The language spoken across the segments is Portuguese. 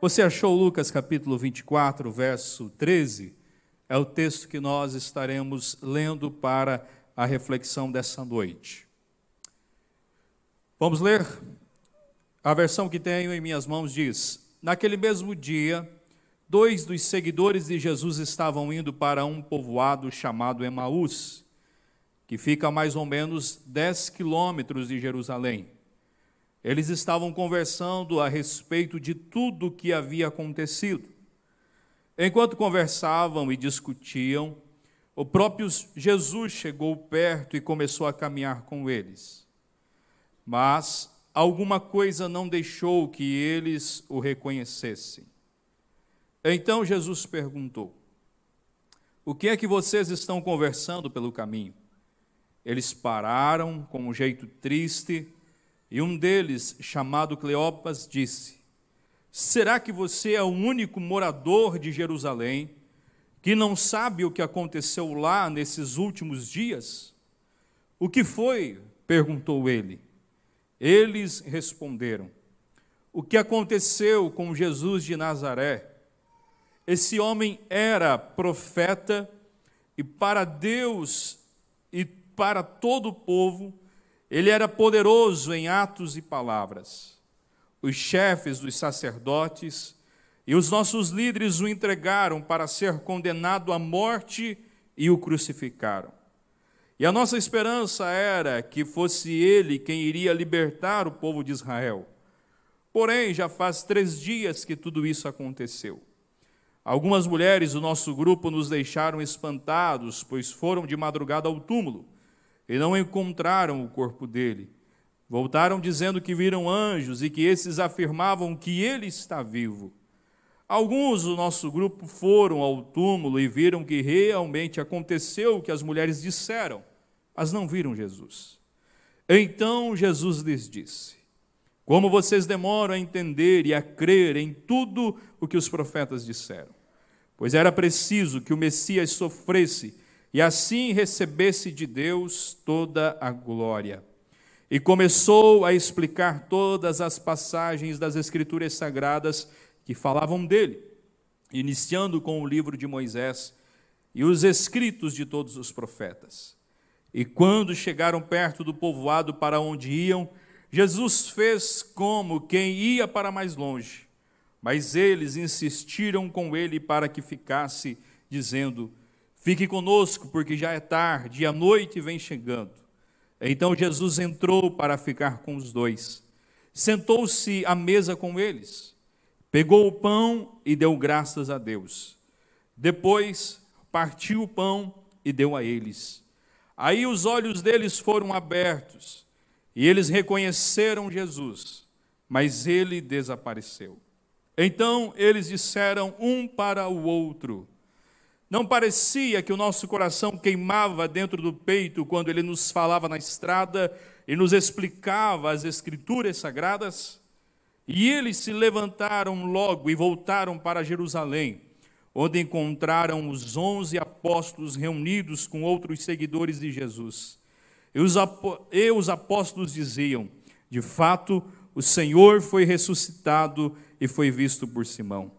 Você achou Lucas capítulo 24, verso 13? É o texto que nós estaremos lendo para a reflexão dessa noite. Vamos ler? A versão que tenho em minhas mãos diz: Naquele mesmo dia, dois dos seguidores de Jesus estavam indo para um povoado chamado Emaús, que fica a mais ou menos 10 quilômetros de Jerusalém. Eles estavam conversando a respeito de tudo o que havia acontecido. Enquanto conversavam e discutiam, o próprio Jesus chegou perto e começou a caminhar com eles. Mas alguma coisa não deixou que eles o reconhecessem. Então Jesus perguntou: O que é que vocês estão conversando pelo caminho? Eles pararam com um jeito triste e um deles, chamado Cleopas, disse: Será que você é o único morador de Jerusalém que não sabe o que aconteceu lá nesses últimos dias? O que foi? perguntou ele. Eles responderam: O que aconteceu com Jesus de Nazaré? Esse homem era profeta e para Deus e para todo o povo ele era poderoso em atos e palavras. Os chefes dos sacerdotes e os nossos líderes o entregaram para ser condenado à morte e o crucificaram. E a nossa esperança era que fosse ele quem iria libertar o povo de Israel. Porém, já faz três dias que tudo isso aconteceu. Algumas mulheres do nosso grupo nos deixaram espantados, pois foram de madrugada ao túmulo e não encontraram o corpo dele. Voltaram dizendo que viram anjos e que esses afirmavam que ele está vivo. Alguns do nosso grupo foram ao túmulo e viram que realmente aconteceu o que as mulheres disseram, mas não viram Jesus. Então Jesus lhes disse: Como vocês demoram a entender e a crer em tudo o que os profetas disseram? Pois era preciso que o Messias sofresse e assim recebesse de Deus toda a glória. E começou a explicar todas as passagens das Escrituras Sagradas que falavam dele, iniciando com o livro de Moisés e os escritos de todos os profetas. E quando chegaram perto do povoado para onde iam, Jesus fez como quem ia para mais longe, mas eles insistiram com ele para que ficasse, dizendo: Fique conosco, porque já é tarde e a noite vem chegando. Então Jesus entrou para ficar com os dois. Sentou-se à mesa com eles, pegou o pão e deu graças a Deus. Depois partiu o pão e deu a eles. Aí os olhos deles foram abertos e eles reconheceram Jesus, mas ele desapareceu. Então eles disseram um para o outro: não parecia que o nosso coração queimava dentro do peito quando ele nos falava na estrada e nos explicava as Escrituras sagradas? E eles se levantaram logo e voltaram para Jerusalém, onde encontraram os onze apóstolos reunidos com outros seguidores de Jesus. E os, e os apóstolos diziam: De fato, o Senhor foi ressuscitado e foi visto por Simão.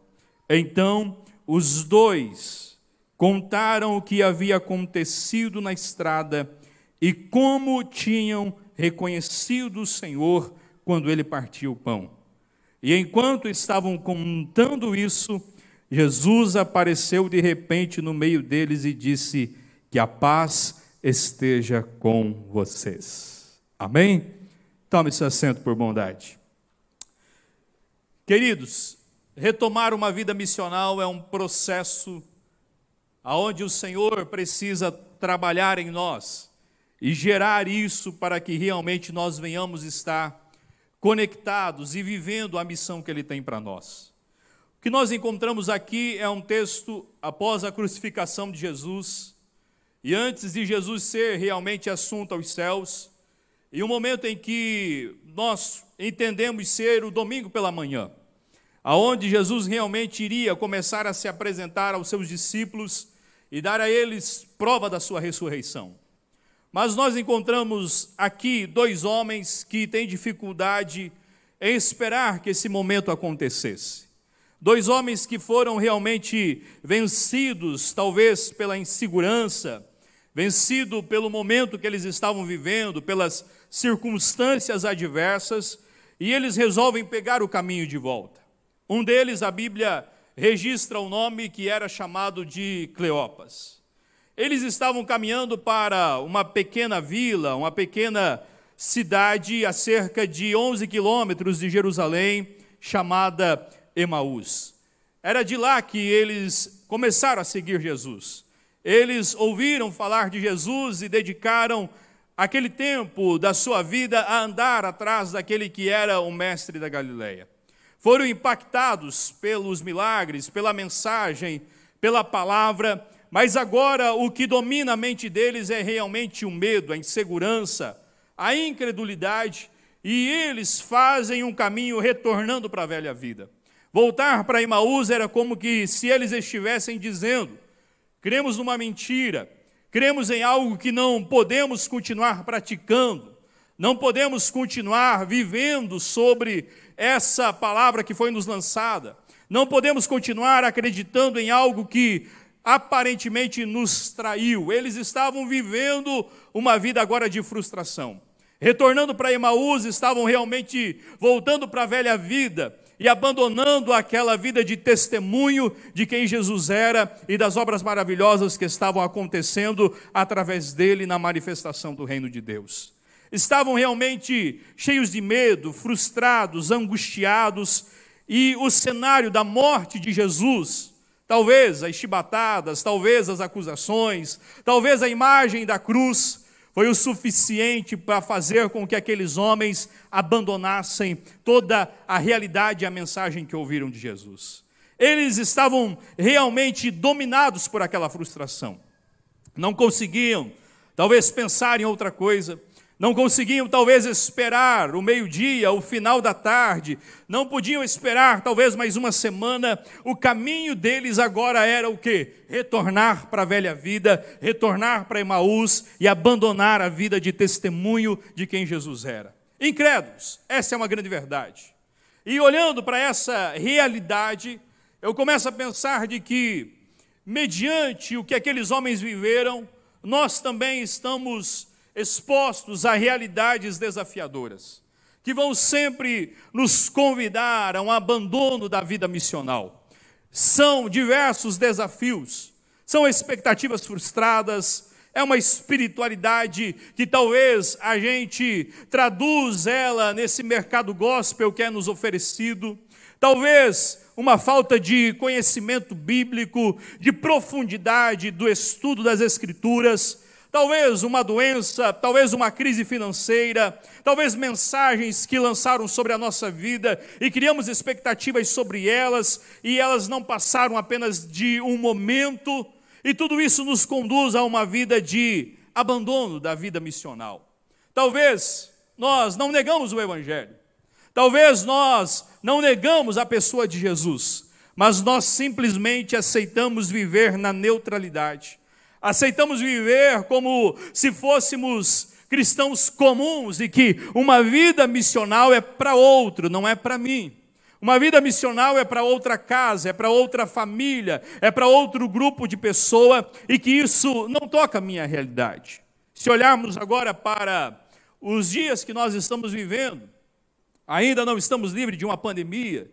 Então, os dois contaram o que havia acontecido na estrada e como tinham reconhecido o Senhor quando ele partiu o pão. E enquanto estavam contando isso, Jesus apareceu de repente no meio deles e disse: Que a paz esteja com vocês. Amém? Tome seu assento por bondade. Queridos, retomar uma vida missional é um processo aonde o Senhor precisa trabalhar em nós e gerar isso para que realmente nós venhamos estar conectados e vivendo a missão que Ele tem para nós. O que nós encontramos aqui é um texto após a crucificação de Jesus e antes de Jesus ser realmente assunto aos céus, e um momento em que nós entendemos ser o domingo pela manhã, aonde Jesus realmente iria começar a se apresentar aos seus discípulos e dar a eles prova da sua ressurreição. Mas nós encontramos aqui dois homens que têm dificuldade em esperar que esse momento acontecesse. Dois homens que foram realmente vencidos, talvez pela insegurança, vencido pelo momento que eles estavam vivendo, pelas circunstâncias adversas, e eles resolvem pegar o caminho de volta. Um deles, a Bíblia registra o nome que era chamado de Cleopas. Eles estavam caminhando para uma pequena vila, uma pequena cidade a cerca de 11 quilômetros de Jerusalém, chamada Emaús. Era de lá que eles começaram a seguir Jesus. Eles ouviram falar de Jesus e dedicaram aquele tempo da sua vida a andar atrás daquele que era o mestre da Galileia. Foram impactados pelos milagres, pela mensagem, pela palavra, mas agora o que domina a mente deles é realmente o medo, a insegurança, a incredulidade, e eles fazem um caminho retornando para a velha vida. Voltar para Emaús era como que se eles estivessem dizendo: cremos numa mentira, cremos em algo que não podemos continuar praticando, não podemos continuar vivendo sobre essa palavra que foi nos lançada, não podemos continuar acreditando em algo que aparentemente nos traiu. Eles estavam vivendo uma vida agora de frustração retornando para Emaús, estavam realmente voltando para a velha vida e abandonando aquela vida de testemunho de quem Jesus era e das obras maravilhosas que estavam acontecendo através dele na manifestação do reino de Deus. Estavam realmente cheios de medo, frustrados, angustiados, e o cenário da morte de Jesus, talvez as chibatadas, talvez as acusações, talvez a imagem da cruz, foi o suficiente para fazer com que aqueles homens abandonassem toda a realidade e a mensagem que ouviram de Jesus. Eles estavam realmente dominados por aquela frustração. Não conseguiam, talvez, pensar em outra coisa, não conseguiam talvez esperar o meio-dia, o final da tarde, não podiam esperar talvez mais uma semana. O caminho deles agora era o quê? Retornar para a velha vida, retornar para Emaús e abandonar a vida de testemunho de quem Jesus era. Incrédulos, essa é uma grande verdade. E olhando para essa realidade, eu começo a pensar de que, mediante o que aqueles homens viveram, nós também estamos expostos a realidades desafiadoras, que vão sempre nos convidar a um abandono da vida missional. São diversos desafios, são expectativas frustradas, é uma espiritualidade que talvez a gente traduz ela nesse mercado gospel que é nos oferecido, talvez uma falta de conhecimento bíblico, de profundidade do estudo das Escrituras, talvez uma doença, talvez uma crise financeira, talvez mensagens que lançaram sobre a nossa vida e criamos expectativas sobre elas e elas não passaram apenas de um momento, e tudo isso nos conduz a uma vida de abandono da vida missional. Talvez nós não negamos o Evangelho, talvez nós não negamos a pessoa de Jesus, mas nós simplesmente aceitamos viver na neutralidade aceitamos viver como se fôssemos cristãos comuns e que uma vida missional é para outro, não é para mim. Uma vida missional é para outra casa, é para outra família, é para outro grupo de pessoa e que isso não toca a minha realidade. Se olharmos agora para os dias que nós estamos vivendo, ainda não estamos livres de uma pandemia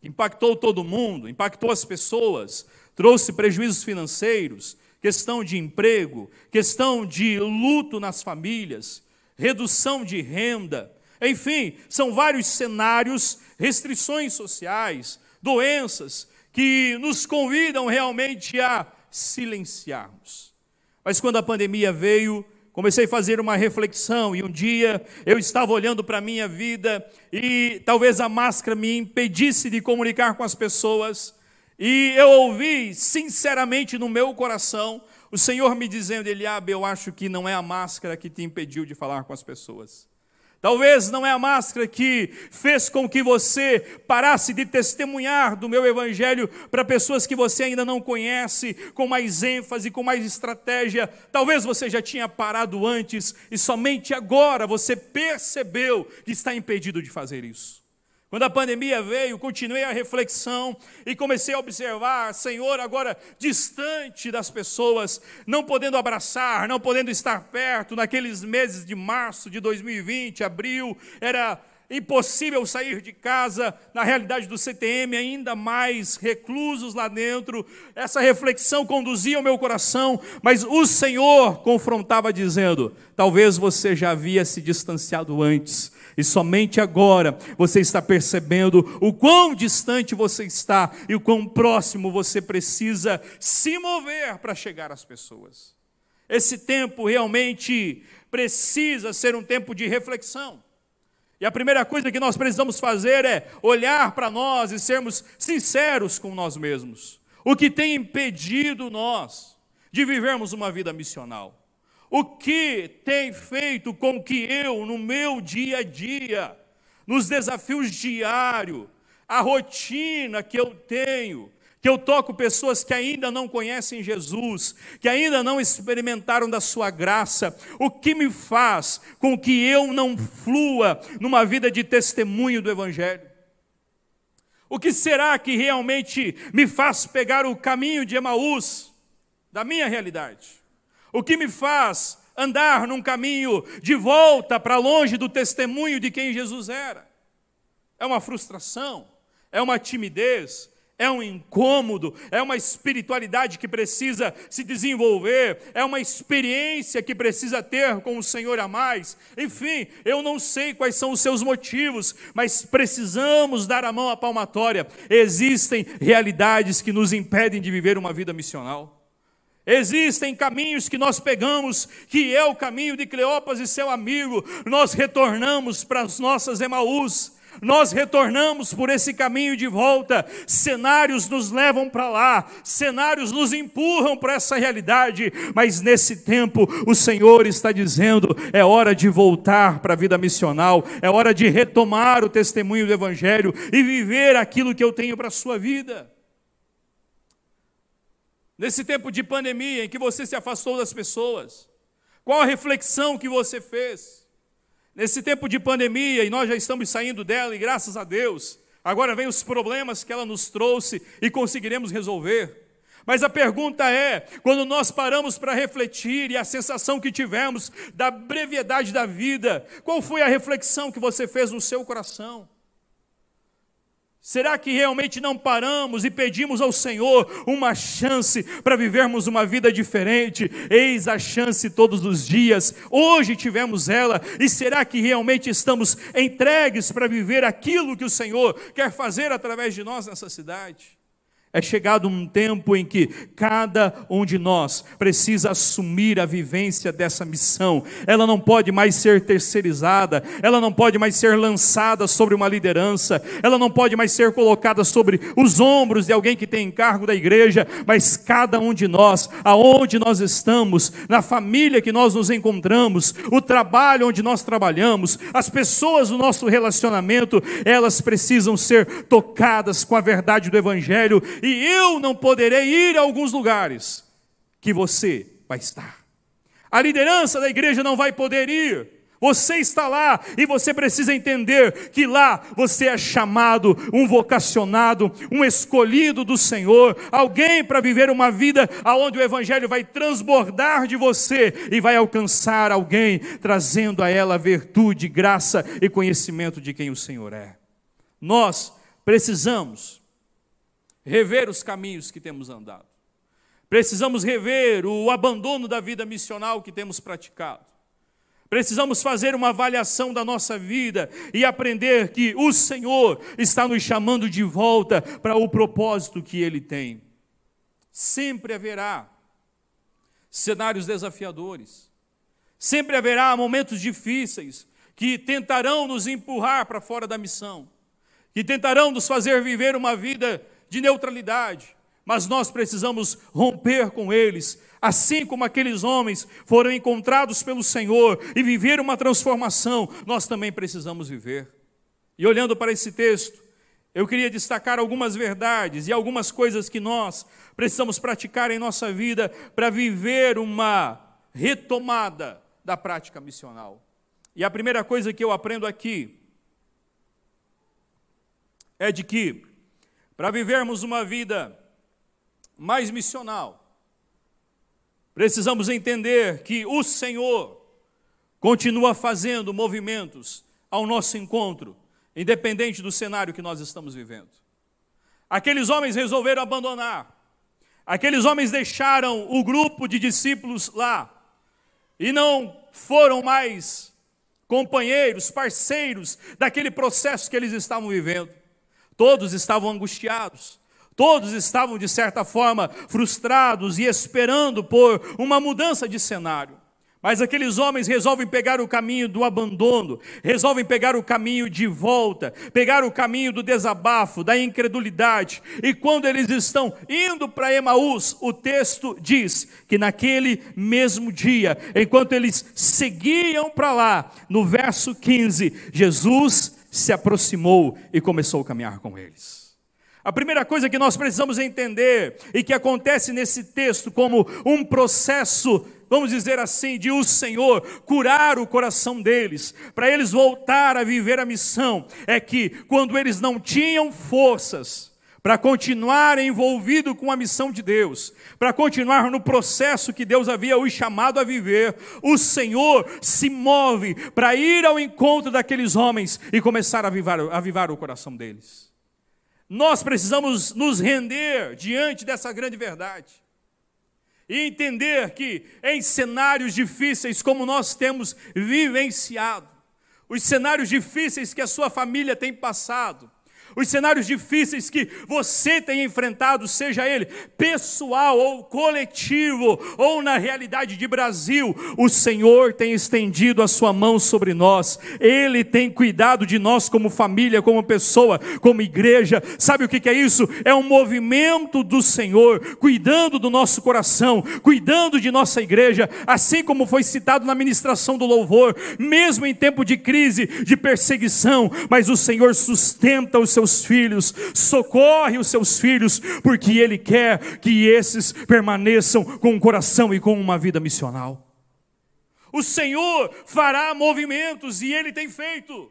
que impactou todo mundo, impactou as pessoas, trouxe prejuízos financeiros, questão de emprego, questão de luto nas famílias, redução de renda, enfim, são vários cenários, restrições sociais, doenças que nos convidam realmente a silenciarmos. Mas quando a pandemia veio, comecei a fazer uma reflexão e um dia eu estava olhando para a minha vida e talvez a máscara me impedisse de comunicar com as pessoas e eu ouvi sinceramente no meu coração o Senhor me dizendo, Eliabe, eu acho que não é a máscara que te impediu de falar com as pessoas. Talvez não é a máscara que fez com que você parasse de testemunhar do meu evangelho para pessoas que você ainda não conhece, com mais ênfase, com mais estratégia. Talvez você já tinha parado antes e somente agora você percebeu que está impedido de fazer isso. Quando a pandemia veio, continuei a reflexão e comecei a observar, Senhor, agora distante das pessoas, não podendo abraçar, não podendo estar perto, naqueles meses de março de 2020, abril, era impossível sair de casa, na realidade do CTM, ainda mais reclusos lá dentro. Essa reflexão conduzia o meu coração, mas o Senhor confrontava dizendo: talvez você já havia se distanciado antes, e somente agora você está percebendo o quão distante você está e o quão próximo você precisa se mover para chegar às pessoas. Esse tempo realmente precisa ser um tempo de reflexão. E a primeira coisa que nós precisamos fazer é olhar para nós e sermos sinceros com nós mesmos. O que tem impedido nós de vivermos uma vida missional? O que tem feito com que eu, no meu dia a dia, nos desafios diários, a rotina que eu tenho, que eu toco pessoas que ainda não conhecem Jesus, que ainda não experimentaram da sua graça, o que me faz com que eu não flua numa vida de testemunho do Evangelho? O que será que realmente me faz pegar o caminho de Emaús, da minha realidade? O que me faz andar num caminho de volta para longe do testemunho de quem Jesus era? É uma frustração? É uma timidez? É um incômodo, é uma espiritualidade que precisa se desenvolver, é uma experiência que precisa ter com o Senhor a mais. Enfim, eu não sei quais são os seus motivos, mas precisamos dar a mão à palmatória. Existem realidades que nos impedem de viver uma vida missional. Existem caminhos que nós pegamos, que é o caminho de Cleopas e seu amigo, nós retornamos para as nossas Emaús, nós retornamos por esse caminho de volta, cenários nos levam para lá, cenários nos empurram para essa realidade, mas nesse tempo o Senhor está dizendo: é hora de voltar para a vida missional, é hora de retomar o testemunho do Evangelho e viver aquilo que eu tenho para a sua vida. Nesse tempo de pandemia em que você se afastou das pessoas, qual a reflexão que você fez? Nesse tempo de pandemia, e nós já estamos saindo dela, e graças a Deus, agora vem os problemas que ela nos trouxe e conseguiremos resolver. Mas a pergunta é: quando nós paramos para refletir e a sensação que tivemos da brevidade da vida, qual foi a reflexão que você fez no seu coração? Será que realmente não paramos e pedimos ao Senhor uma chance para vivermos uma vida diferente? Eis a chance todos os dias. Hoje tivemos ela, e será que realmente estamos entregues para viver aquilo que o Senhor quer fazer através de nós nessa cidade? É chegado um tempo em que cada um de nós precisa assumir a vivência dessa missão. Ela não pode mais ser terceirizada, ela não pode mais ser lançada sobre uma liderança, ela não pode mais ser colocada sobre os ombros de alguém que tem encargo da igreja, mas cada um de nós, aonde nós estamos, na família que nós nos encontramos, o trabalho onde nós trabalhamos, as pessoas do nosso relacionamento, elas precisam ser tocadas com a verdade do evangelho e eu não poderei ir a alguns lugares que você vai estar. A liderança da igreja não vai poder ir. Você está lá e você precisa entender que lá você é chamado, um vocacionado, um escolhido do Senhor, alguém para viver uma vida aonde o evangelho vai transbordar de você e vai alcançar alguém, trazendo a ela virtude, graça e conhecimento de quem o Senhor é. Nós precisamos rever os caminhos que temos andado. Precisamos rever o abandono da vida missional que temos praticado. Precisamos fazer uma avaliação da nossa vida e aprender que o Senhor está nos chamando de volta para o propósito que Ele tem. Sempre haverá cenários desafiadores, sempre haverá momentos difíceis que tentarão nos empurrar para fora da missão, que tentarão nos fazer viver uma vida de neutralidade, mas nós precisamos romper com eles, assim como aqueles homens foram encontrados pelo Senhor e viver uma transformação, nós também precisamos viver. E olhando para esse texto, eu queria destacar algumas verdades e algumas coisas que nós precisamos praticar em nossa vida para viver uma retomada da prática missional. E a primeira coisa que eu aprendo aqui é de que, para vivermos uma vida mais missional, precisamos entender que o Senhor continua fazendo movimentos ao nosso encontro, independente do cenário que nós estamos vivendo. Aqueles homens resolveram abandonar, aqueles homens deixaram o grupo de discípulos lá e não foram mais companheiros, parceiros daquele processo que eles estavam vivendo. Todos estavam angustiados, todos estavam, de certa forma, frustrados e esperando por uma mudança de cenário. Mas aqueles homens resolvem pegar o caminho do abandono, resolvem pegar o caminho de volta, pegar o caminho do desabafo, da incredulidade. E quando eles estão indo para Emaús, o texto diz que naquele mesmo dia, enquanto eles seguiam para lá, no verso 15, Jesus se aproximou e começou a caminhar com eles. A primeira coisa que nós precisamos entender e que acontece nesse texto como um processo vamos dizer assim, de o Senhor curar o coração deles, para eles voltar a viver a missão, é que quando eles não tinham forças, para continuar envolvido com a missão de Deus, para continuar no processo que Deus havia os chamado a viver, o Senhor se move para ir ao encontro daqueles homens e começar a avivar, avivar o coração deles. Nós precisamos nos render diante dessa grande verdade e entender que em cenários difíceis como nós temos vivenciado, os cenários difíceis que a sua família tem passado, os cenários difíceis que você tem enfrentado, seja ele pessoal ou coletivo, ou na realidade de Brasil, o Senhor tem estendido a sua mão sobre nós, Ele tem cuidado de nós como família, como pessoa, como igreja. Sabe o que é isso? É um movimento do Senhor, cuidando do nosso coração, cuidando de nossa igreja, assim como foi citado na ministração do louvor, mesmo em tempo de crise, de perseguição, mas o Senhor sustenta os seus seus filhos, socorre os seus filhos, porque Ele quer que esses permaneçam com um coração e com uma vida missional. O Senhor fará movimentos e Ele tem feito.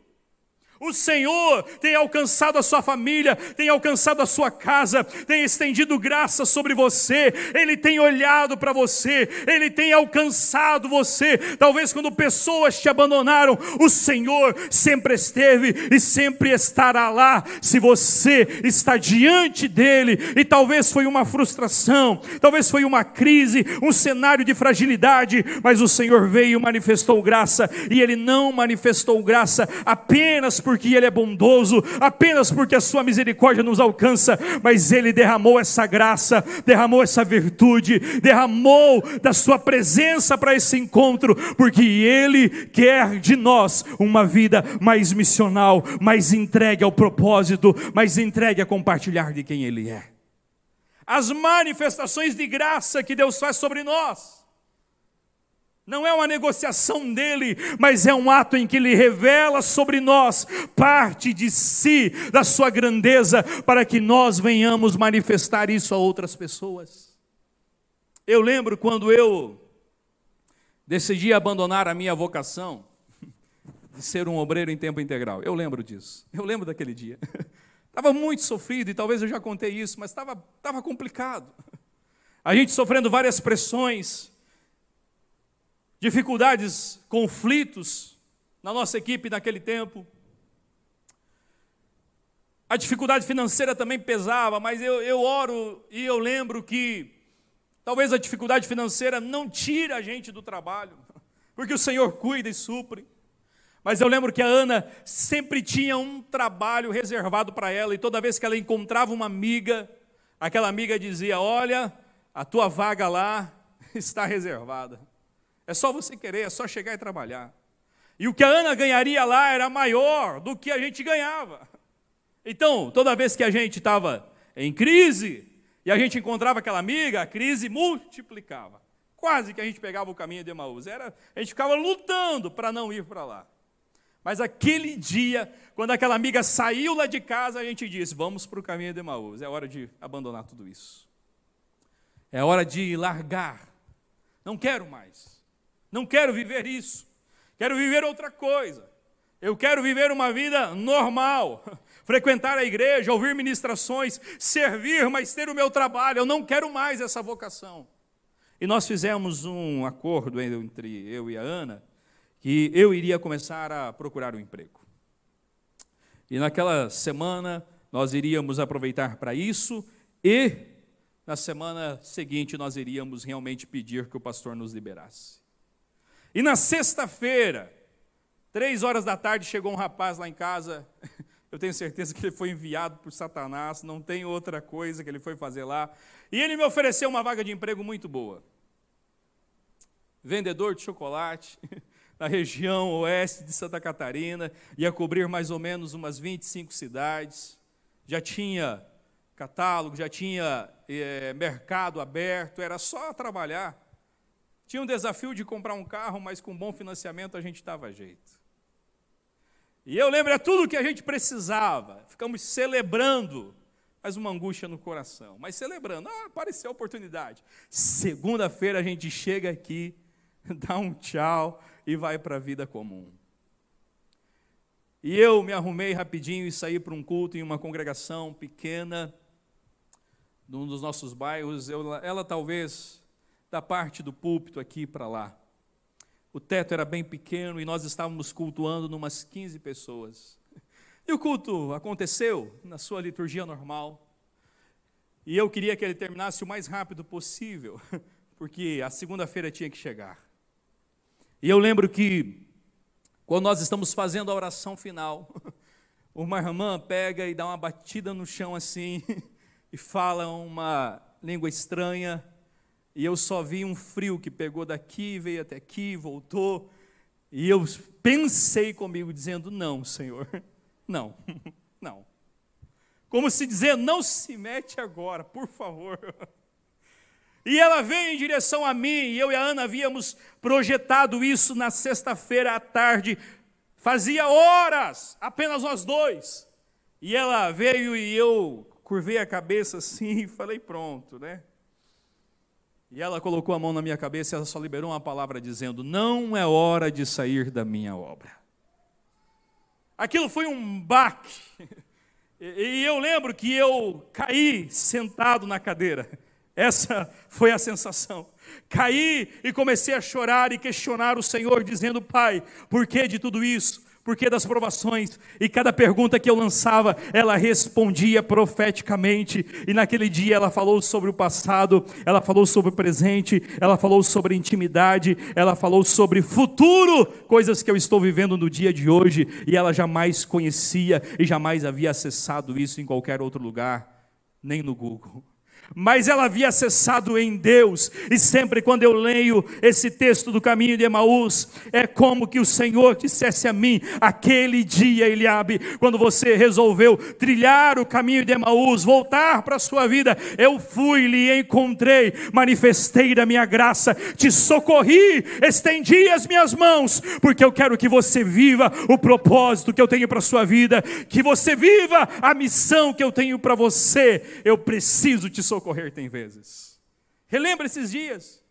O Senhor tem alcançado a sua família, tem alcançado a sua casa, tem estendido graça sobre você, Ele tem olhado para você, Ele tem alcançado você. Talvez quando pessoas te abandonaram, o Senhor sempre esteve e sempre estará lá. Se você está diante dEle, e talvez foi uma frustração, talvez foi uma crise, um cenário de fragilidade, mas o Senhor veio e manifestou graça, e Ele não manifestou graça apenas porque Ele é bondoso, apenas porque a Sua misericórdia nos alcança, mas Ele derramou essa graça, derramou essa virtude, derramou da Sua presença para esse encontro, porque Ele quer de nós uma vida mais missional, mais entregue ao propósito, mais entregue a compartilhar de quem Ele é. As manifestações de graça que Deus faz sobre nós não é uma negociação dele, mas é um ato em que ele revela sobre nós parte de si, da sua grandeza, para que nós venhamos manifestar isso a outras pessoas. Eu lembro quando eu decidi abandonar a minha vocação de ser um obreiro em tempo integral. Eu lembro disso. Eu lembro daquele dia. Estava muito sofrido e talvez eu já contei isso, mas estava, estava complicado. A gente sofrendo várias pressões dificuldades, conflitos na nossa equipe naquele tempo. A dificuldade financeira também pesava, mas eu, eu oro e eu lembro que talvez a dificuldade financeira não tire a gente do trabalho, porque o Senhor cuida e supre. Mas eu lembro que a Ana sempre tinha um trabalho reservado para ela, e toda vez que ela encontrava uma amiga, aquela amiga dizia: Olha, a tua vaga lá está reservada. É só você querer, é só chegar e trabalhar. E o que a Ana ganharia lá era maior do que a gente ganhava. Então, toda vez que a gente estava em crise e a gente encontrava aquela amiga, a crise multiplicava. Quase que a gente pegava o caminho de Emaús. Era, a gente ficava lutando para não ir para lá. Mas aquele dia, quando aquela amiga saiu lá de casa, a gente disse: Vamos para o caminho de Emaús. É hora de abandonar tudo isso. É hora de largar. Não quero mais. Não quero viver isso. Quero viver outra coisa. Eu quero viver uma vida normal, frequentar a igreja, ouvir ministrações, servir, mas ter o meu trabalho. Eu não quero mais essa vocação. E nós fizemos um acordo entre eu e a Ana que eu iria começar a procurar um emprego. E naquela semana nós iríamos aproveitar para isso e na semana seguinte nós iríamos realmente pedir que o pastor nos liberasse. E na sexta-feira, três horas da tarde, chegou um rapaz lá em casa. Eu tenho certeza que ele foi enviado por Satanás, não tem outra coisa que ele foi fazer lá. E ele me ofereceu uma vaga de emprego muito boa. Vendedor de chocolate, na região oeste de Santa Catarina, ia cobrir mais ou menos umas 25 cidades. Já tinha catálogo, já tinha é, mercado aberto, era só trabalhar. Tinha um desafio de comprar um carro, mas com bom financiamento a gente dava jeito. E eu lembro, é tudo que a gente precisava. Ficamos celebrando, mas uma angústia no coração. Mas celebrando, ah, apareceu a oportunidade. Segunda-feira a gente chega aqui, dá um tchau e vai para a vida comum. E eu me arrumei rapidinho e saí para um culto em uma congregação pequena, num dos nossos bairros. Eu, ela talvez da parte do púlpito aqui para lá. O teto era bem pequeno e nós estávamos cultuando numas 15 pessoas. E o culto aconteceu na sua liturgia normal. E eu queria que ele terminasse o mais rápido possível, porque a segunda-feira tinha que chegar. E eu lembro que quando nós estamos fazendo a oração final, uma irmã pega e dá uma batida no chão assim e fala uma língua estranha, e eu só vi um frio que pegou daqui, veio até aqui, voltou, e eu pensei comigo dizendo: "Não, Senhor. Não. Não. Como se dizer, não se mete agora, por favor. E ela veio em direção a mim, e eu e a Ana havíamos projetado isso na sexta-feira à tarde, fazia horas, apenas nós dois. E ela veio e eu curvei a cabeça assim e falei: pronto, né? E ela colocou a mão na minha cabeça e ela só liberou uma palavra dizendo: Não é hora de sair da minha obra. Aquilo foi um baque. E eu lembro que eu caí sentado na cadeira. Essa foi a sensação. Caí e comecei a chorar e questionar o Senhor, dizendo: Pai, por que de tudo isso? Por que das provações? E cada pergunta que eu lançava, ela respondia profeticamente. E naquele dia ela falou sobre o passado, ela falou sobre o presente, ela falou sobre intimidade, ela falou sobre futuro, coisas que eu estou vivendo no dia de hoje. E ela jamais conhecia e jamais havia acessado isso em qualquer outro lugar, nem no Google mas ela havia acessado em Deus, e sempre quando eu leio esse texto do caminho de Emaús, é como que o Senhor dissesse a mim, aquele dia, Eliabe, quando você resolveu trilhar o caminho de Emaús, voltar para a sua vida, eu fui, lhe encontrei, manifestei da minha graça, te socorri, estendi as minhas mãos, porque eu quero que você viva o propósito que eu tenho para a sua vida, que você viva a missão que eu tenho para você, eu preciso te socorrer socorrer tem vezes. Relembra esses dias.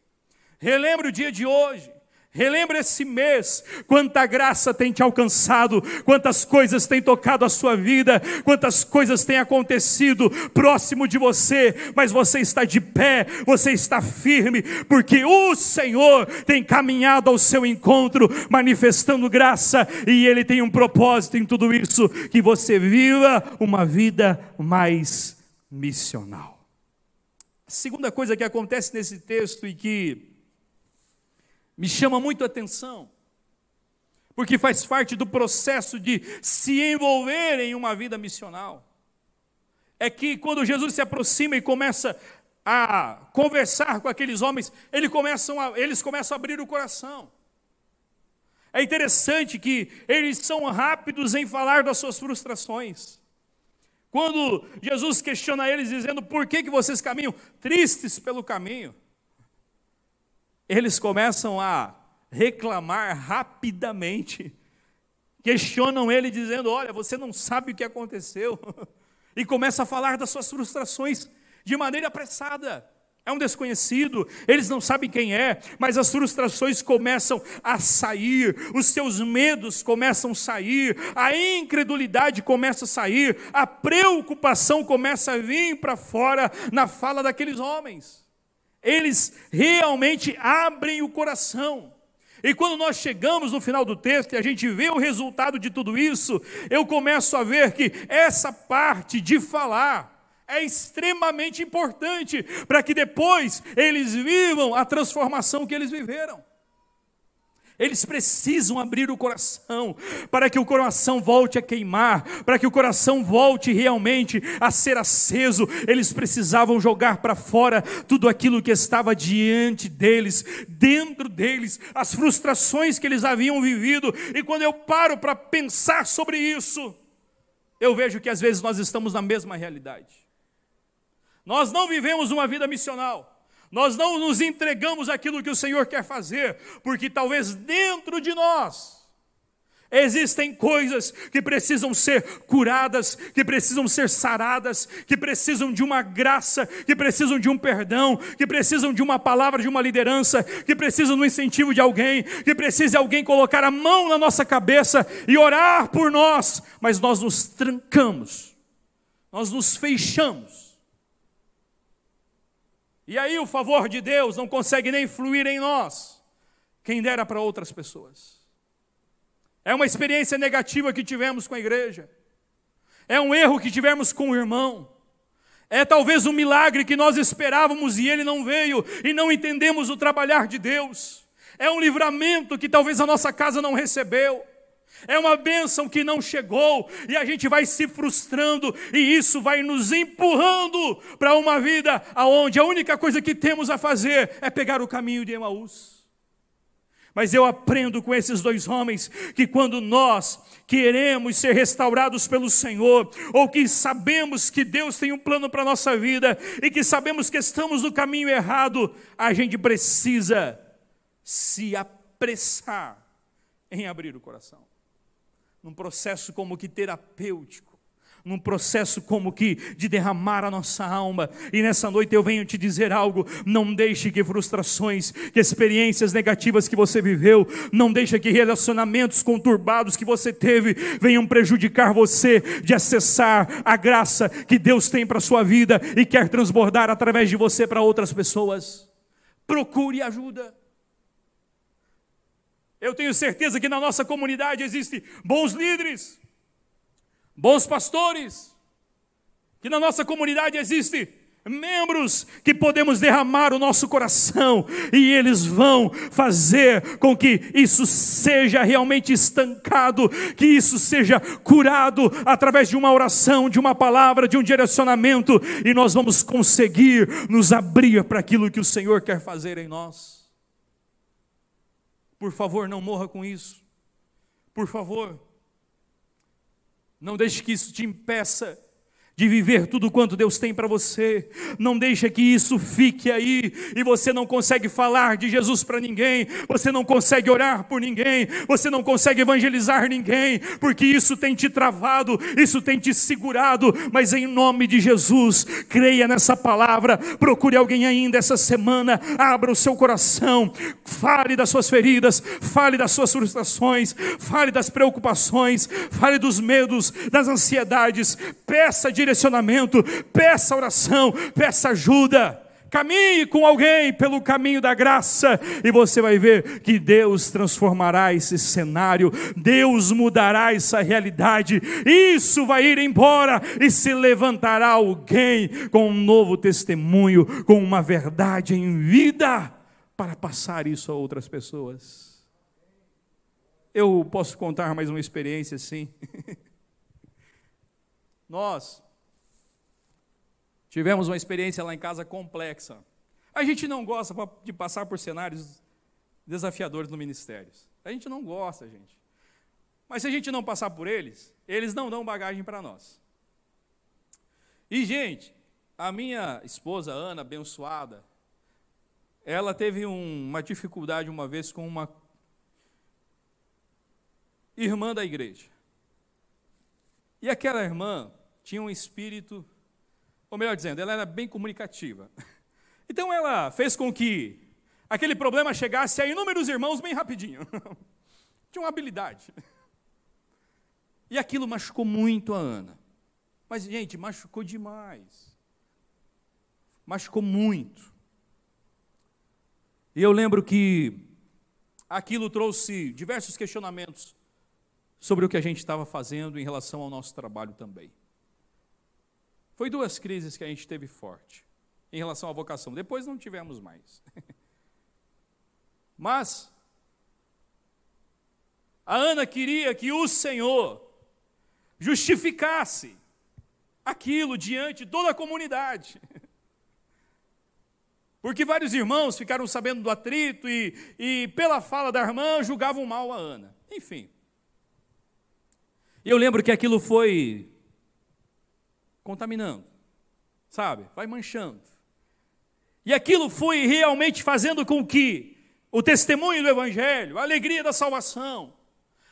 Relembra o dia de hoje. Relembra esse mês, quanta graça tem te alcançado, quantas coisas tem tocado a sua vida, quantas coisas têm acontecido próximo de você, mas você está de pé, você está firme, porque o Senhor tem caminhado ao seu encontro, manifestando graça, e Ele tem um propósito em tudo isso, que você viva uma vida mais missional. A segunda coisa que acontece nesse texto e que me chama muito a atenção, porque faz parte do processo de se envolver em uma vida missional, é que quando Jesus se aproxima e começa a conversar com aqueles homens, eles começam a, eles começam a abrir o coração. É interessante que eles são rápidos em falar das suas frustrações. Quando Jesus questiona eles, dizendo: Por que, que vocês caminham tristes pelo caminho? Eles começam a reclamar rapidamente, questionam ele, dizendo: Olha, você não sabe o que aconteceu, e começa a falar das suas frustrações de maneira apressada. É um desconhecido, eles não sabem quem é, mas as frustrações começam a sair, os seus medos começam a sair, a incredulidade começa a sair, a preocupação começa a vir para fora na fala daqueles homens. Eles realmente abrem o coração. E quando nós chegamos no final do texto e a gente vê o resultado de tudo isso, eu começo a ver que essa parte de falar, é extremamente importante para que depois eles vivam a transformação que eles viveram. Eles precisam abrir o coração para que o coração volte a queimar, para que o coração volte realmente a ser aceso. Eles precisavam jogar para fora tudo aquilo que estava diante deles, dentro deles, as frustrações que eles haviam vivido. E quando eu paro para pensar sobre isso, eu vejo que às vezes nós estamos na mesma realidade. Nós não vivemos uma vida missional. Nós não nos entregamos aquilo que o Senhor quer fazer, porque talvez dentro de nós existem coisas que precisam ser curadas, que precisam ser saradas, que precisam de uma graça, que precisam de um perdão, que precisam de uma palavra de uma liderança, que precisam do incentivo de alguém, que precisa alguém colocar a mão na nossa cabeça e orar por nós, mas nós nos trancamos, nós nos fechamos e aí o favor de Deus não consegue nem fluir em nós, quem dera para outras pessoas. É uma experiência negativa que tivemos com a igreja, é um erro que tivemos com o irmão, é talvez um milagre que nós esperávamos e ele não veio, e não entendemos o trabalhar de Deus, é um livramento que talvez a nossa casa não recebeu. É uma bênção que não chegou e a gente vai se frustrando e isso vai nos empurrando para uma vida aonde a única coisa que temos a fazer é pegar o caminho de Emaús. Mas eu aprendo com esses dois homens que quando nós queremos ser restaurados pelo Senhor, ou que sabemos que Deus tem um plano para a nossa vida e que sabemos que estamos no caminho errado, a gente precisa se apressar em abrir o coração num processo como que terapêutico, num processo como que de derramar a nossa alma. E nessa noite eu venho te dizer algo: não deixe que frustrações, que experiências negativas que você viveu, não deixe que relacionamentos conturbados que você teve venham prejudicar você de acessar a graça que Deus tem para a sua vida e quer transbordar através de você para outras pessoas. Procure ajuda. Eu tenho certeza que na nossa comunidade existem bons líderes, bons pastores, que na nossa comunidade existem membros que podemos derramar o nosso coração e eles vão fazer com que isso seja realmente estancado, que isso seja curado através de uma oração, de uma palavra, de um direcionamento e nós vamos conseguir nos abrir para aquilo que o Senhor quer fazer em nós. Por favor, não morra com isso. Por favor, não deixe que isso te impeça de viver tudo quanto Deus tem para você. Não deixa que isso fique aí e você não consegue falar de Jesus para ninguém, você não consegue orar por ninguém, você não consegue evangelizar ninguém, porque isso tem te travado, isso tem te segurado, mas em nome de Jesus, creia nessa palavra, procure alguém ainda essa semana, abra o seu coração, fale das suas feridas, fale das suas frustrações, fale das preocupações, fale dos medos, das ansiedades, peça direção direcionamento, peça oração, peça ajuda. Caminhe com alguém pelo caminho da graça e você vai ver que Deus transformará esse cenário, Deus mudará essa realidade. Isso vai ir embora e se levantará alguém com um novo testemunho, com uma verdade em vida para passar isso a outras pessoas. Eu posso contar mais uma experiência assim. Nós Tivemos uma experiência lá em casa complexa. A gente não gosta de passar por cenários desafiadores no ministério. A gente não gosta, gente. Mas se a gente não passar por eles, eles não dão bagagem para nós. E, gente, a minha esposa, Ana, abençoada, ela teve um, uma dificuldade uma vez com uma irmã da igreja. E aquela irmã tinha um espírito ou melhor dizendo, ela era bem comunicativa. Então ela fez com que aquele problema chegasse a inúmeros irmãos bem rapidinho. Tinha uma habilidade. E aquilo machucou muito a Ana. Mas, gente, machucou demais. Machucou muito. E eu lembro que aquilo trouxe diversos questionamentos sobre o que a gente estava fazendo em relação ao nosso trabalho também. Foi duas crises que a gente teve forte em relação à vocação. Depois não tivemos mais. Mas a Ana queria que o Senhor justificasse aquilo diante de toda a comunidade. Porque vários irmãos ficaram sabendo do atrito e, e, pela fala da irmã, julgavam mal a Ana. Enfim. Eu lembro que aquilo foi contaminando, sabe? Vai manchando. E aquilo foi realmente fazendo com que o testemunho do Evangelho, a alegria da salvação,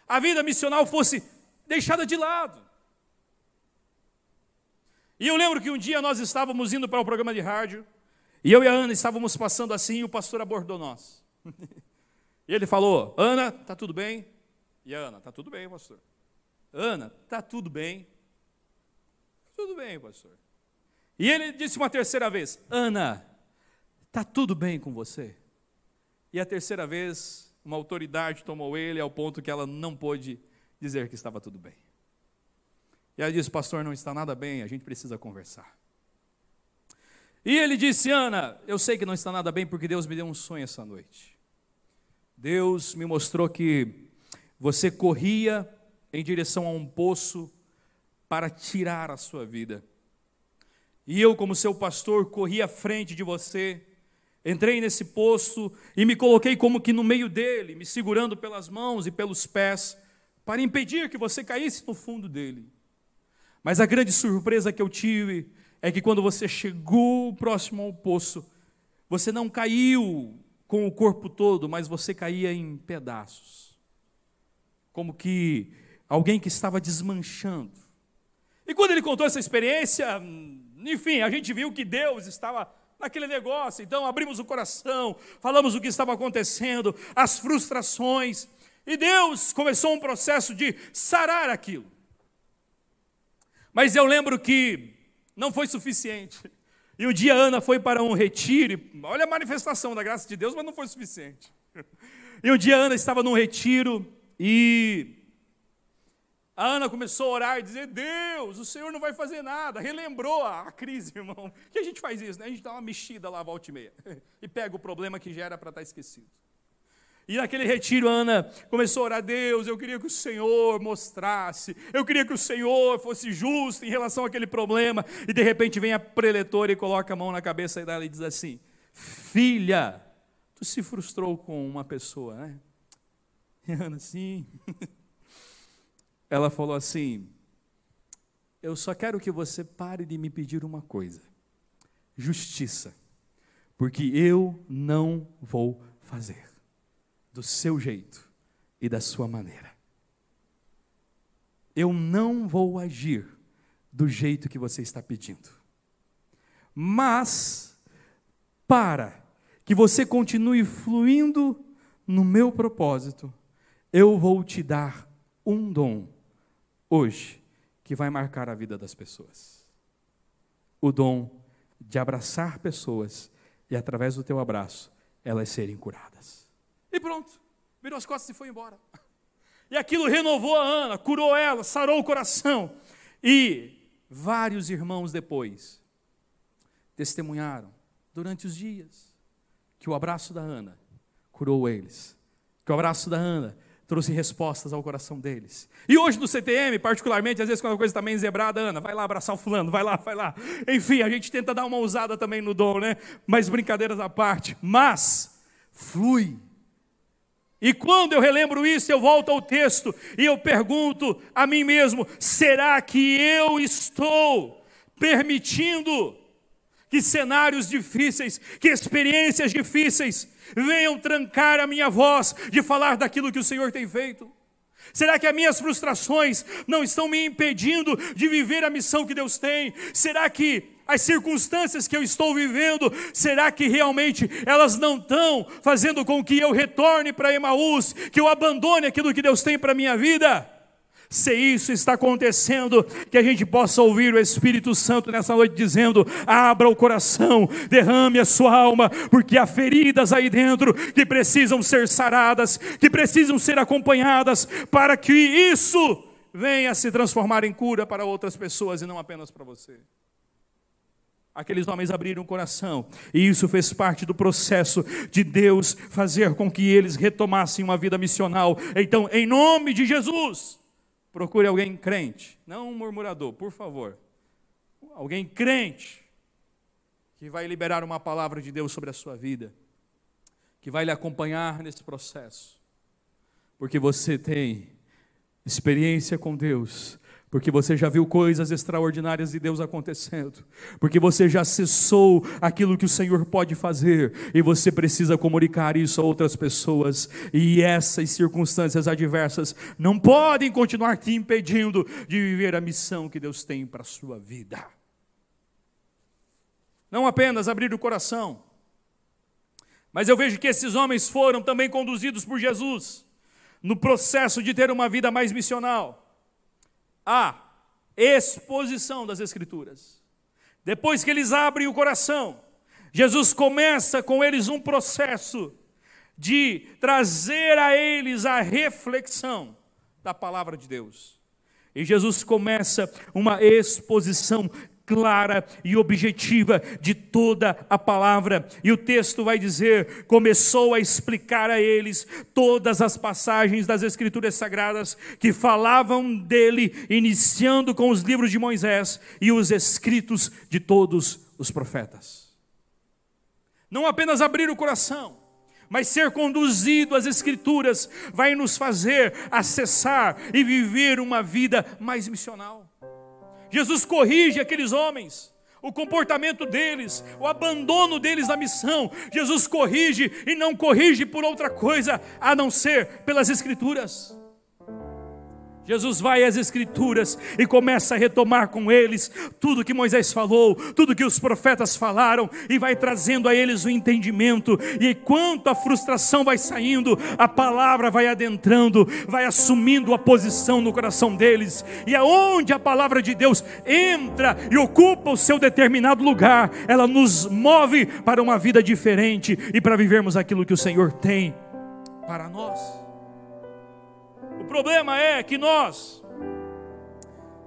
a vida missional fosse deixada de lado. E eu lembro que um dia nós estávamos indo para o programa de rádio, e eu e a Ana estávamos passando assim, e o pastor abordou nós. e ele falou: Ana, tá tudo bem? E a Ana, tá tudo bem, pastor. Ana, tá tudo bem? Tudo bem, pastor. E ele disse uma terceira vez: Ana, tá tudo bem com você? E a terceira vez, uma autoridade tomou ele ao ponto que ela não pôde dizer que estava tudo bem. E ela disse: Pastor, não está nada bem, a gente precisa conversar. E ele disse: Ana, eu sei que não está nada bem porque Deus me deu um sonho essa noite. Deus me mostrou que você corria em direção a um poço para tirar a sua vida. E eu, como seu pastor, corri à frente de você, entrei nesse poço e me coloquei como que no meio dele, me segurando pelas mãos e pelos pés, para impedir que você caísse no fundo dele. Mas a grande surpresa que eu tive é que quando você chegou próximo ao poço, você não caiu com o corpo todo, mas você caía em pedaços. Como que alguém que estava desmanchando. E quando ele contou essa experiência, enfim, a gente viu que Deus estava naquele negócio. Então abrimos o coração, falamos o que estava acontecendo, as frustrações, e Deus começou um processo de sarar aquilo. Mas eu lembro que não foi suficiente. E um dia Ana foi para um retiro, olha a manifestação da graça de Deus, mas não foi suficiente. E um dia Ana estava num retiro e a Ana começou a orar e dizer: Deus, o Senhor não vai fazer nada. Relembrou a, crise, irmão. Que a gente faz isso, né? A gente dá uma mexida lá, volta e meia. E pega o problema que já era para estar esquecido. E naquele retiro, Ana começou a orar: Deus, eu queria que o Senhor mostrasse, eu queria que o Senhor fosse justo em relação àquele problema. E de repente vem a preletora e coloca a mão na cabeça dela e diz assim: Filha, tu se frustrou com uma pessoa, né? E Ana, sim. ela falou assim: Eu só quero que você pare de me pedir uma coisa: justiça, porque eu não vou fazer do seu jeito e da sua maneira. Eu não vou agir do jeito que você está pedindo. Mas, para que você continue fluindo no meu propósito, eu vou te dar um dom hoje que vai marcar a vida das pessoas. O dom de abraçar pessoas e, através do teu abraço, elas serem curadas. E pronto, virou as costas e foi embora. E aquilo renovou a Ana, curou ela, sarou o coração. E vários irmãos depois testemunharam durante os dias que o abraço da Ana curou eles, que o abraço da Ana trouxe respostas ao coração deles. E hoje no CTM, particularmente, às vezes quando a coisa está meio zebrada, Ana, vai lá abraçar o fulano, vai lá, vai lá. Enfim, a gente tenta dar uma ousada também no dom, né? Mas brincadeiras à parte. Mas, flui. E quando eu relembro isso, eu volto ao texto e eu pergunto a mim mesmo: será que eu estou permitindo que cenários difíceis, que experiências difíceis venham trancar a minha voz de falar daquilo que o Senhor tem feito? Será que as minhas frustrações não estão me impedindo de viver a missão que Deus tem? Será que as circunstâncias que eu estou vivendo, será que realmente elas não estão fazendo com que eu retorne para Emaús, que eu abandone aquilo que Deus tem para a minha vida? Se isso está acontecendo, que a gente possa ouvir o Espírito Santo nessa noite dizendo: abra o coração, derrame a sua alma, porque há feridas aí dentro que precisam ser saradas, que precisam ser acompanhadas, para que isso venha se transformar em cura para outras pessoas e não apenas para você. Aqueles homens abriram o coração, e isso fez parte do processo de Deus fazer com que eles retomassem uma vida missional. Então, em nome de Jesus, procure alguém crente, não um murmurador, por favor. Alguém crente, que vai liberar uma palavra de Deus sobre a sua vida, que vai lhe acompanhar nesse processo, porque você tem experiência com Deus, porque você já viu coisas extraordinárias de Deus acontecendo, porque você já acessou aquilo que o Senhor pode fazer, e você precisa comunicar isso a outras pessoas, e essas circunstâncias adversas não podem continuar te impedindo de viver a missão que Deus tem para a sua vida. Não apenas abrir o coração, mas eu vejo que esses homens foram também conduzidos por Jesus no processo de ter uma vida mais missional a exposição das Escrituras. Depois que eles abrem o coração, Jesus começa com eles um processo de trazer a eles a reflexão da palavra de Deus. E Jesus começa uma exposição clara e objetiva de toda a palavra. E o texto vai dizer: começou a explicar a eles todas as passagens das Escrituras Sagradas que falavam dele, iniciando com os livros de Moisés e os escritos de todos os profetas. Não apenas abrir o coração, mas ser conduzido às Escrituras vai nos fazer acessar e viver uma vida mais missional. Jesus corrige aqueles homens, o comportamento deles, o abandono deles da missão. Jesus corrige e não corrige por outra coisa a não ser pelas Escrituras. Jesus vai às Escrituras e começa a retomar com eles tudo que Moisés falou, tudo que os profetas falaram, e vai trazendo a eles o entendimento. E enquanto a frustração vai saindo, a palavra vai adentrando, vai assumindo a posição no coração deles. E aonde a palavra de Deus entra e ocupa o seu determinado lugar, ela nos move para uma vida diferente e para vivermos aquilo que o Senhor tem para nós. Problema é que nós,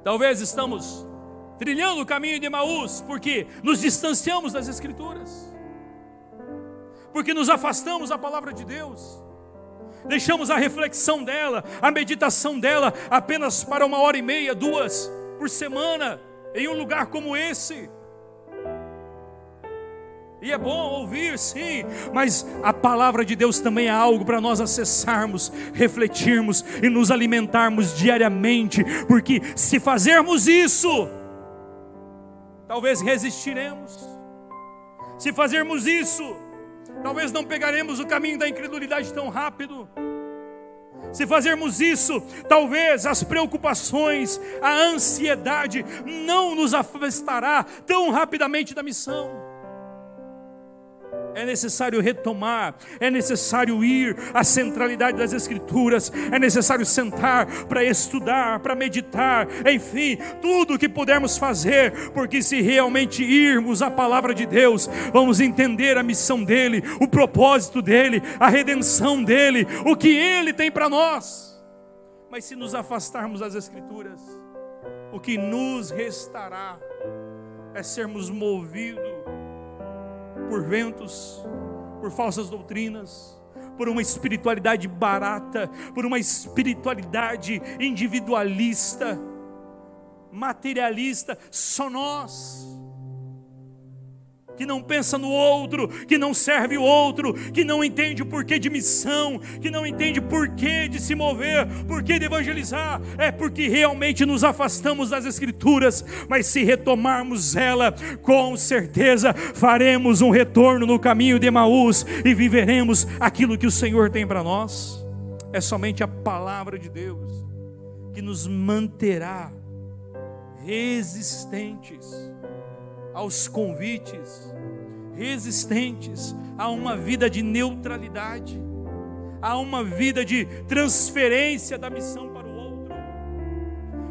talvez estamos trilhando o caminho de Maús, porque nos distanciamos das Escrituras, porque nos afastamos da palavra de Deus, deixamos a reflexão dela, a meditação dela apenas para uma hora e meia, duas por semana, em um lugar como esse. E é bom ouvir, sim, mas a palavra de Deus também é algo para nós acessarmos, refletirmos e nos alimentarmos diariamente, porque se fazermos isso, talvez resistiremos. Se fazermos isso, talvez não pegaremos o caminho da incredulidade tão rápido. Se fazermos isso, talvez as preocupações, a ansiedade não nos afastará tão rapidamente da missão é necessário retomar, é necessário ir à centralidade das Escrituras, é necessário sentar para estudar, para meditar, enfim, tudo o que pudermos fazer, porque se realmente irmos à palavra de Deus, vamos entender a missão dEle, o propósito dEle, a redenção dEle, o que Ele tem para nós. Mas se nos afastarmos das Escrituras, o que nos restará é sermos movidos por ventos, por falsas doutrinas, por uma espiritualidade barata, por uma espiritualidade individualista, materialista, só nós que não pensa no outro, que não serve o outro, que não entende o porquê de missão, que não entende porquê de se mover, porquê de evangelizar, é porque realmente nos afastamos das Escrituras, mas se retomarmos ela, com certeza faremos um retorno no caminho de Emaús e viveremos aquilo que o Senhor tem para nós. é somente a palavra de Deus que nos manterá resistentes aos convites, resistentes a uma vida de neutralidade, a uma vida de transferência da missão para o outro.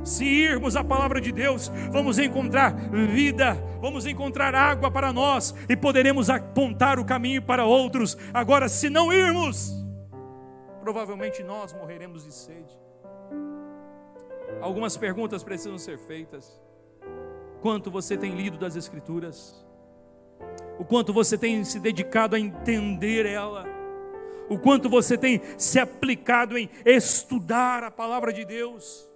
Se irmos à palavra de Deus, vamos encontrar vida, vamos encontrar água para nós e poderemos apontar o caminho para outros. Agora, se não irmos, provavelmente nós morreremos de sede. Algumas perguntas precisam ser feitas. Quanto você tem lido das Escrituras? O quanto você tem se dedicado a entender ela? O quanto você tem se aplicado em estudar a palavra de Deus?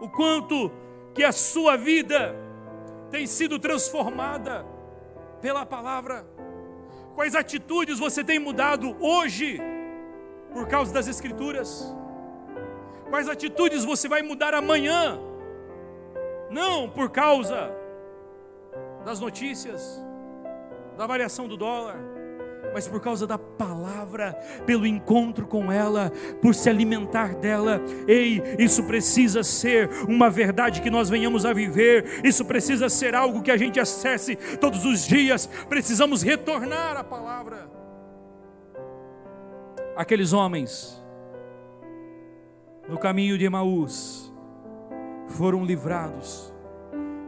O quanto que a sua vida tem sido transformada pela palavra? Quais atitudes você tem mudado hoje por causa das Escrituras? Quais atitudes você vai mudar amanhã? Não por causa das notícias, da variação do dólar, mas por causa da palavra, pelo encontro com ela, por se alimentar dela. Ei, isso precisa ser uma verdade que nós venhamos a viver, isso precisa ser algo que a gente acesse todos os dias. Precisamos retornar à palavra. Aqueles homens no caminho de Emaús foram livrados,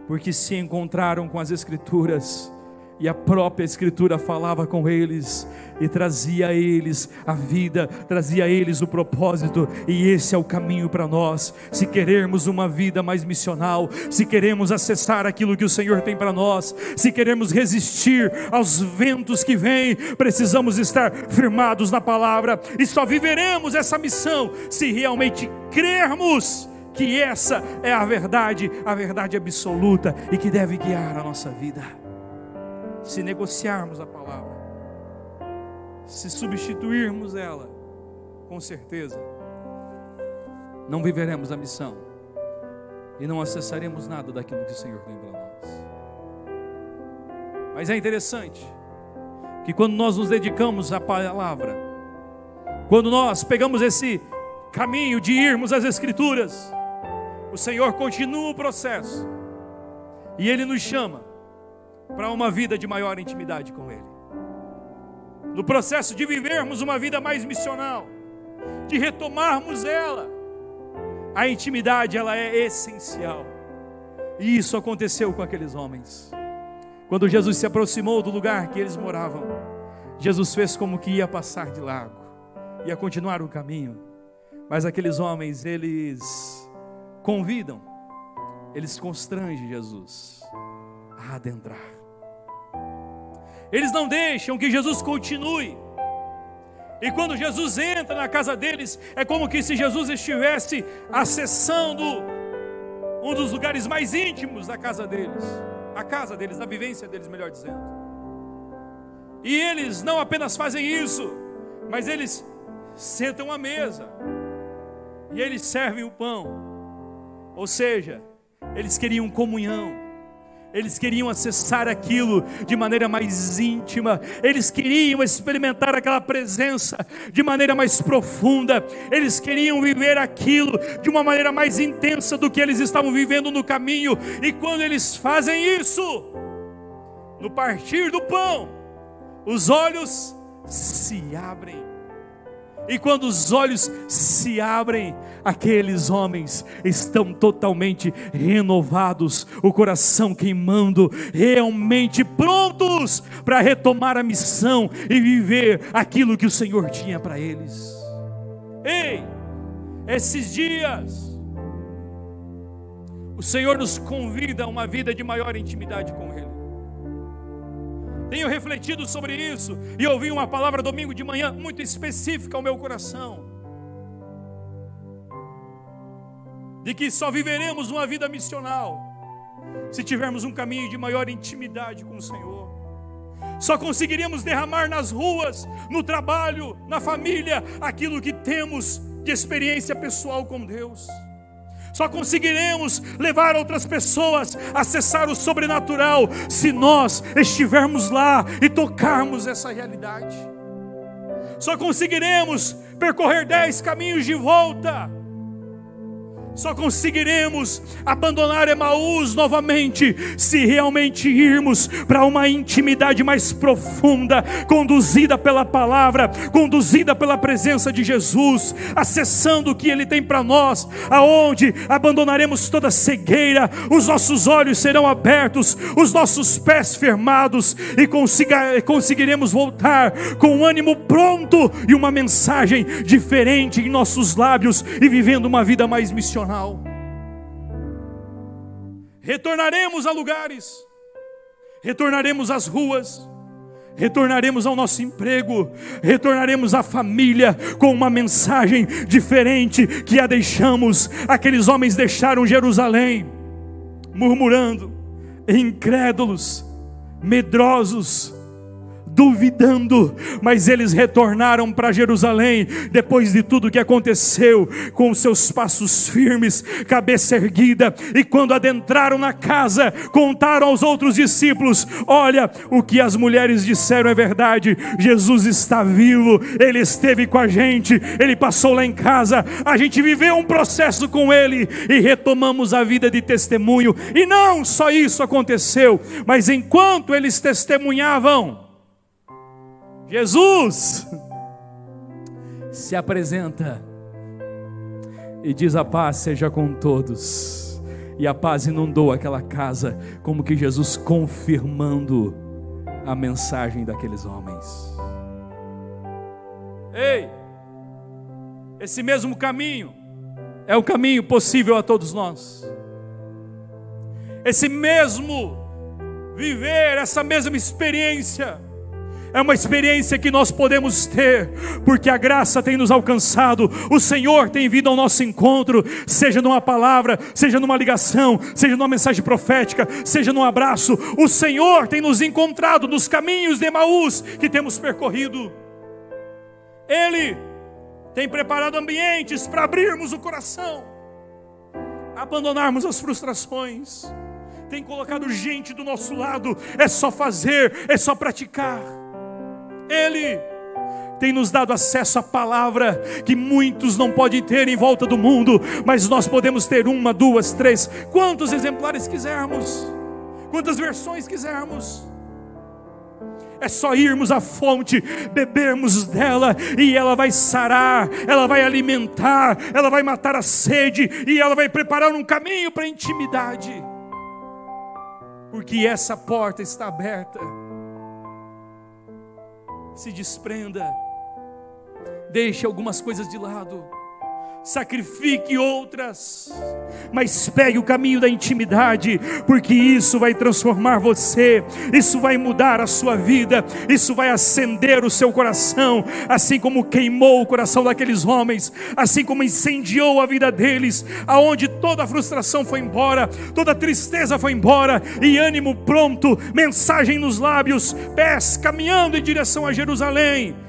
porque se encontraram com as Escrituras, e a própria Escritura falava com eles e trazia a eles a vida, trazia a eles o propósito, e esse é o caminho para nós. Se queremos uma vida mais missional, se queremos acessar aquilo que o Senhor tem para nós, se queremos resistir aos ventos que vêm, precisamos estar firmados na palavra, e só viveremos essa missão se realmente crermos que essa é a verdade, a verdade absoluta e que deve guiar a nossa vida. Se negociarmos a palavra, se substituirmos ela, com certeza, não viveremos a missão e não acessaremos nada daquilo que o Senhor tem para nós. Mas é interessante que quando nós nos dedicamos à palavra, quando nós pegamos esse caminho de irmos às Escrituras, o Senhor continua o processo e Ele nos chama para uma vida de maior intimidade com Ele. No processo de vivermos uma vida mais missional, de retomarmos ela, a intimidade ela é essencial. E isso aconteceu com aqueles homens. Quando Jesus se aproximou do lugar que eles moravam, Jesus fez como que ia passar de largo, ia continuar o caminho. Mas aqueles homens, eles convidam, eles constrangem Jesus a adentrar. Eles não deixam que Jesus continue. E quando Jesus entra na casa deles, é como que se Jesus estivesse acessando um dos lugares mais íntimos da casa deles, a casa deles, da vivência deles, melhor dizendo. E eles não apenas fazem isso, mas eles sentam à mesa e eles servem o pão. Ou seja, eles queriam comunhão. Eles queriam acessar aquilo de maneira mais íntima, eles queriam experimentar aquela presença de maneira mais profunda, eles queriam viver aquilo de uma maneira mais intensa do que eles estavam vivendo no caminho, e quando eles fazem isso, no partir do pão, os olhos se abrem e quando os olhos se abrem, aqueles homens estão totalmente renovados, o coração queimando, realmente prontos para retomar a missão e viver aquilo que o Senhor tinha para eles. Ei, esses dias, o Senhor nos convida a uma vida de maior intimidade com Ele. Tenho refletido sobre isso e ouvi uma palavra domingo de manhã muito específica ao meu coração. De que só viveremos uma vida missional se tivermos um caminho de maior intimidade com o Senhor. Só conseguiríamos derramar nas ruas, no trabalho, na família, aquilo que temos de experiência pessoal com Deus. Só conseguiremos levar outras pessoas a acessar o sobrenatural se nós estivermos lá e tocarmos essa realidade. só conseguiremos percorrer dez caminhos de volta só conseguiremos abandonar Emaús novamente se realmente irmos para uma intimidade mais profunda, conduzida pela palavra, conduzida pela presença de Jesus, acessando o que Ele tem para nós, aonde abandonaremos toda cegueira, os nossos olhos serão abertos, os nossos pés firmados e conseguiremos voltar com um ânimo pronto e uma mensagem diferente em nossos lábios e vivendo uma vida mais missionária Retornaremos a lugares, retornaremos às ruas, retornaremos ao nosso emprego, retornaremos à família com uma mensagem diferente que a deixamos. Aqueles homens deixaram Jerusalém, murmurando, incrédulos, medrosos, duvidando, mas eles retornaram para Jerusalém depois de tudo que aconteceu, com seus passos firmes, cabeça erguida, e quando adentraram na casa, contaram aos outros discípulos: Olha, o que as mulheres disseram é verdade, Jesus está vivo, ele esteve com a gente, ele passou lá em casa, a gente viveu um processo com ele e retomamos a vida de testemunho, e não só isso aconteceu, mas enquanto eles testemunhavam, Jesus se apresenta e diz: A paz seja com todos. E a paz inundou aquela casa, como que Jesus confirmando a mensagem daqueles homens. Ei, esse mesmo caminho é o caminho possível a todos nós. Esse mesmo viver, essa mesma experiência é uma experiência que nós podemos ter, porque a graça tem nos alcançado, o Senhor tem vindo ao nosso encontro, seja numa palavra, seja numa ligação, seja numa mensagem profética, seja num abraço, o Senhor tem nos encontrado nos caminhos de Emaús que temos percorrido. Ele tem preparado ambientes para abrirmos o coração, abandonarmos as frustrações, tem colocado gente do nosso lado, é só fazer, é só praticar. Ele tem nos dado acesso à palavra que muitos não podem ter em volta do mundo, mas nós podemos ter uma, duas, três, quantos exemplares quisermos, quantas versões quisermos. É só irmos à fonte, bebermos dela, e ela vai sarar, ela vai alimentar, ela vai matar a sede, e ela vai preparar um caminho para a intimidade, porque essa porta está aberta se desprenda, deixe algumas coisas de lado, sacrifique outras, mas pegue o caminho da intimidade, porque isso vai transformar você, isso vai mudar a sua vida, isso vai acender o seu coração, assim como queimou o coração daqueles homens, assim como incendiou a vida deles, aonde toda a frustração foi embora, toda a tristeza foi embora, e ânimo pronto, mensagem nos lábios, pés caminhando em direção a Jerusalém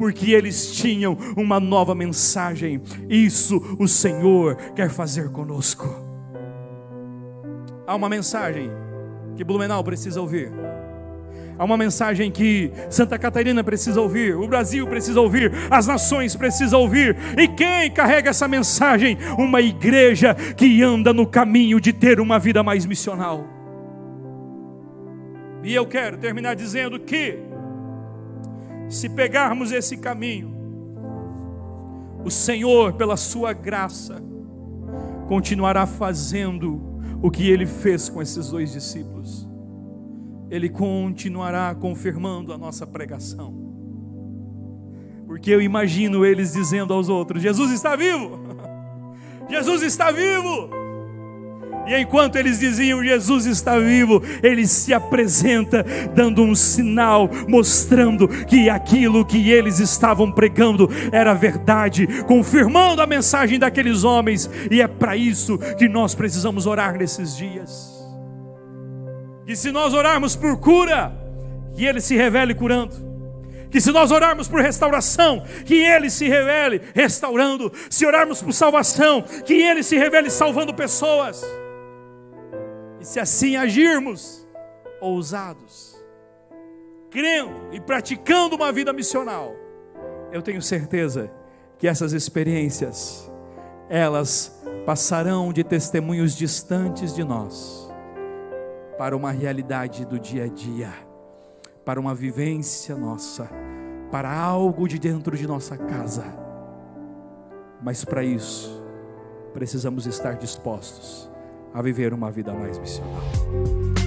porque eles tinham uma nova mensagem. Isso o Senhor quer fazer conosco. Há uma mensagem que Blumenau precisa ouvir. Há uma mensagem que Santa Catarina precisa ouvir, o Brasil precisa ouvir, as nações precisam ouvir. E quem carrega essa mensagem? Uma igreja que anda no caminho de ter uma vida mais missional. E eu quero terminar dizendo que se pegarmos esse caminho, o Senhor, pela Sua graça, continuará fazendo o que Ele fez com esses dois discípulos. Ele continuará confirmando a nossa pregação. Porque eu imagino eles dizendo aos outros: Jesus está vivo! Jesus está vivo! E enquanto eles diziam Jesus está vivo, ele se apresenta dando um sinal, mostrando que aquilo que eles estavam pregando era verdade, confirmando a mensagem daqueles homens, e é para isso que nós precisamos orar nesses dias. Que se nós orarmos por cura, que ele se revele curando que se nós orarmos por restauração, que Ele se revele restaurando, se orarmos por salvação, que Ele se revele salvando pessoas. E se assim agirmos, ousados, crendo e praticando uma vida missional, Eu tenho certeza que essas experiências, elas passarão de testemunhos distantes de nós para uma realidade do dia a dia, para uma vivência nossa, para algo de dentro de nossa casa. Mas para isso, precisamos estar dispostos a viver uma vida mais missional.